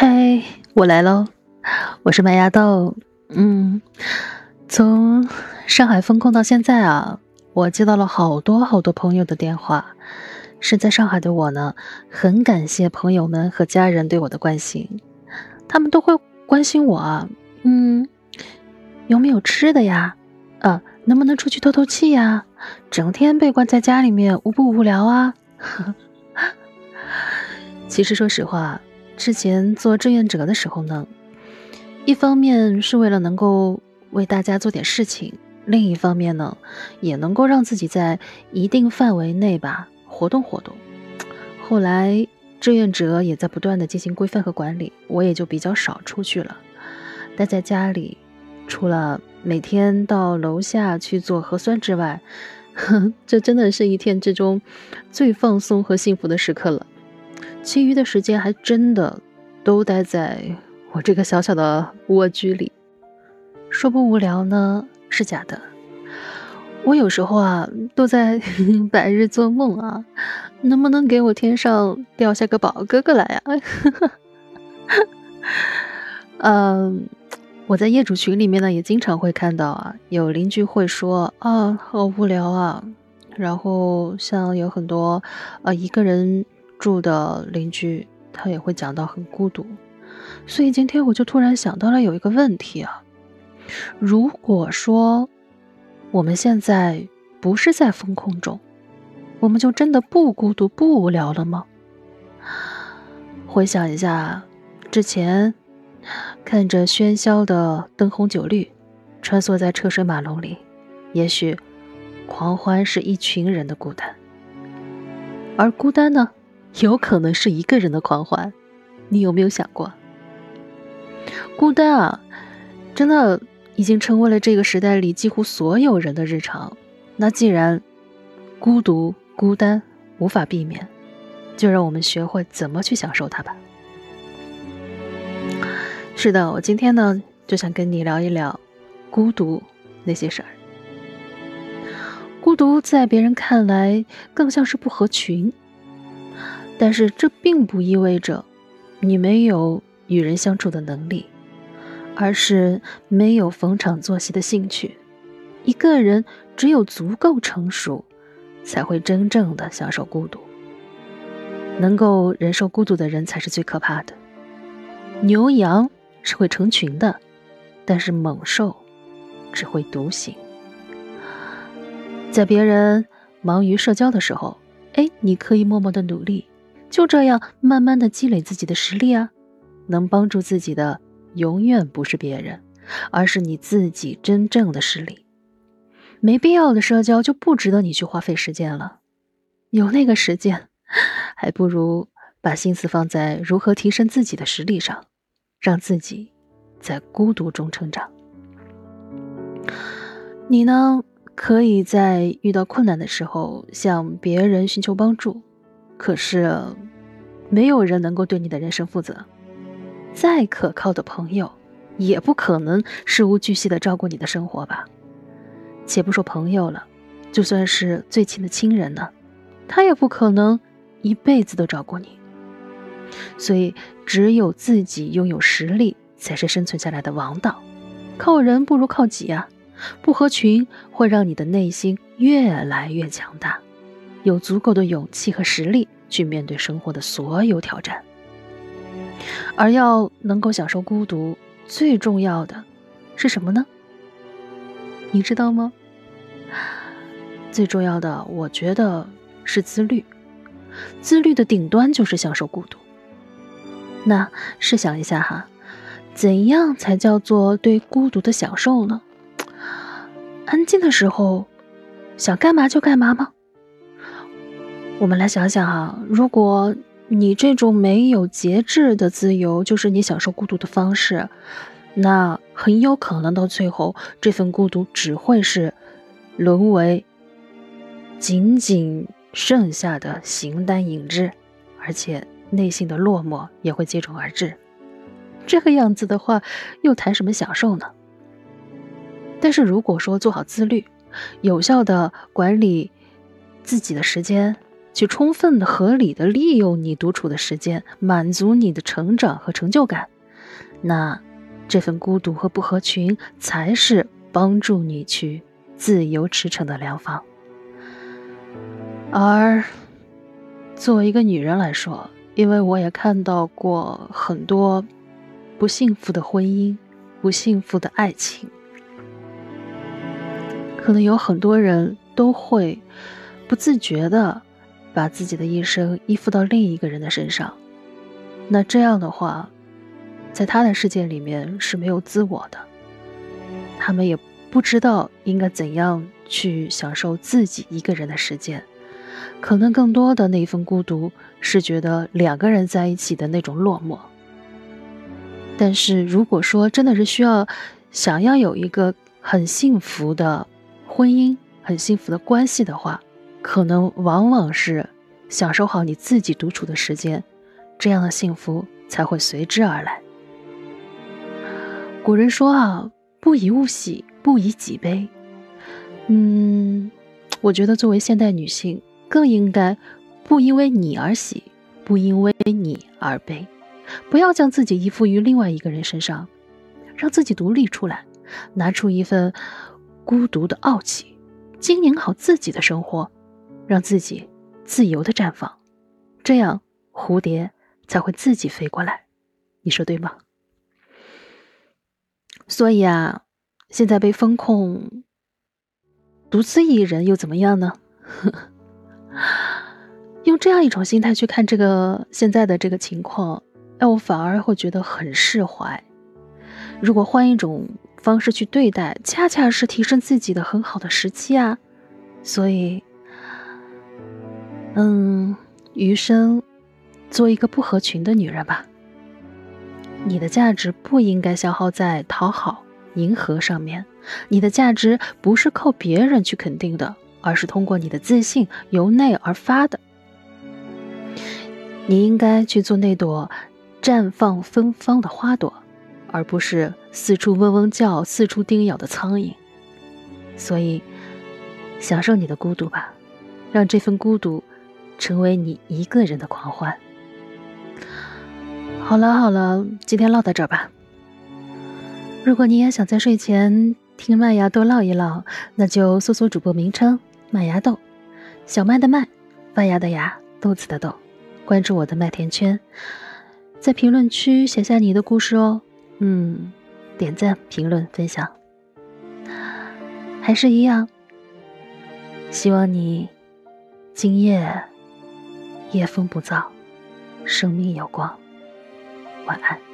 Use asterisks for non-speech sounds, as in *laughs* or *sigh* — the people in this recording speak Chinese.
嗨，我来喽！我是麦芽豆。嗯，从上海封控到现在啊，我接到了好多好多朋友的电话。身在上海的我呢，很感谢朋友们和家人对我的关心。他们都会关心我啊，嗯，有没有吃的呀？啊，能不能出去透透气呀？整天被关在家里面，无不无聊啊？*laughs* 其实说实话。之前做志愿者的时候呢，一方面是为了能够为大家做点事情，另一方面呢，也能够让自己在一定范围内吧活动活动。后来志愿者也在不断的进行规范和管理，我也就比较少出去了，待在家里，除了每天到楼下去做核酸之外，*laughs* 这真的是一天之中最放松和幸福的时刻了。其余的时间还真的都待在我这个小小的蜗居里，说不无聊呢是假的。我有时候啊都在 *laughs* 白日做梦啊，能不能给我天上掉下个宝哥哥来呀？*laughs* 嗯，我在业主群里面呢也经常会看到啊，有邻居会说啊好无聊啊，然后像有很多呃一个人。住的邻居，他也会讲到很孤独，所以今天我就突然想到了有一个问题啊，如果说我们现在不是在风控中，我们就真的不孤独不无聊了吗？回想一下，之前看着喧嚣的灯红酒绿，穿梭在车水马龙里，也许狂欢是一群人的孤单，而孤单呢？有可能是一个人的狂欢，你有没有想过？孤单啊，真的已经成为了这个时代里几乎所有人的日常。那既然孤独、孤单无法避免，就让我们学会怎么去享受它吧。是的，我今天呢就想跟你聊一聊孤独那些事儿。孤独在别人看来更像是不合群。但是这并不意味着你没有与人相处的能力，而是没有逢场作戏的兴趣。一个人只有足够成熟，才会真正的享受孤独。能够忍受孤独的人才是最可怕的。牛羊是会成群的，但是猛兽只会独行。在别人忙于社交的时候，哎，你可以默默的努力。就这样慢慢的积累自己的实力啊，能帮助自己的永远不是别人，而是你自己真正的实力。没必要的社交就不值得你去花费时间了，有那个时间，还不如把心思放在如何提升自己的实力上，让自己在孤独中成长。你呢，可以在遇到困难的时候向别人寻求帮助。可是，没有人能够对你的人生负责。再可靠的朋友，也不可能事无巨细的照顾你的生活吧？且不说朋友了，就算是最亲的亲人呢，他也不可能一辈子都照顾你。所以，只有自己拥有实力，才是生存下来的王道。靠人不如靠己啊！不合群会让你的内心越来越强大。有足够的勇气和实力去面对生活的所有挑战，而要能够享受孤独，最重要的是什么呢？你知道吗？最重要的，我觉得是自律。自律的顶端就是享受孤独。那试想一下哈，怎样才叫做对孤独的享受呢？安静的时候，想干嘛就干嘛吗？我们来想想哈，如果你这种没有节制的自由就是你享受孤独的方式，那很有可能到最后，这份孤独只会是沦为仅仅剩下的形单影只，而且内心的落寞也会接踵而至。这个样子的话，又谈什么享受呢？但是如果说做好自律，有效的管理自己的时间。去充分的、合理的利用你独处的时间，满足你的成长和成就感，那这份孤独和不合群才是帮助你去自由驰骋的良方。而作为一个女人来说，因为我也看到过很多不幸福的婚姻、不幸福的爱情，可能有很多人都会不自觉的把自己的一生依附到另一个人的身上。那这样的话，在他的世界里面是没有自我的，他们也不知道应该怎样去享受自己一个人的时间。可能更多的那一份孤独，是觉得两个人在一起的那种落寞。但是如果说真的是需要想要有一个很幸福的婚姻、很幸福的关系的话，可能往往是享受好你自己独处的时间，这样的幸福才会随之而来。古人说啊，不以物喜，不以己悲。嗯，我觉得作为现代女性。更应该不因为你而喜，不因为你而悲，不要将自己依附于另外一个人身上，让自己独立出来，拿出一份孤独的傲气，经营好自己的生活，让自己自由的绽放，这样蝴蝶才会自己飞过来。你说对吗？所以啊，现在被风控，独自一人又怎么样呢？*laughs* 用这样一种心态去看这个现在的这个情况，哎，我反而会觉得很释怀。如果换一种方式去对待，恰恰是提升自己的很好的时期啊。所以，嗯，余生做一个不合群的女人吧。你的价值不应该消耗在讨好、迎合上面，你的价值不是靠别人去肯定的。而是通过你的自信由内而发的。你应该去做那朵绽放芬芳的花朵，而不是四处嗡嗡叫、四处叮咬的苍蝇。所以，享受你的孤独吧，让这份孤独成为你一个人的狂欢。好了好了，今天唠到这儿吧。如果你也想在睡前听麦芽多唠一唠，那就搜索主播名称。麦芽豆，小麦的麦，发芽的芽，豆子的豆。关注我的麦田圈，在评论区写下你的故事哦。嗯，点赞、评论、分享，还是一样。希望你今夜夜风不燥，生命有光。晚安。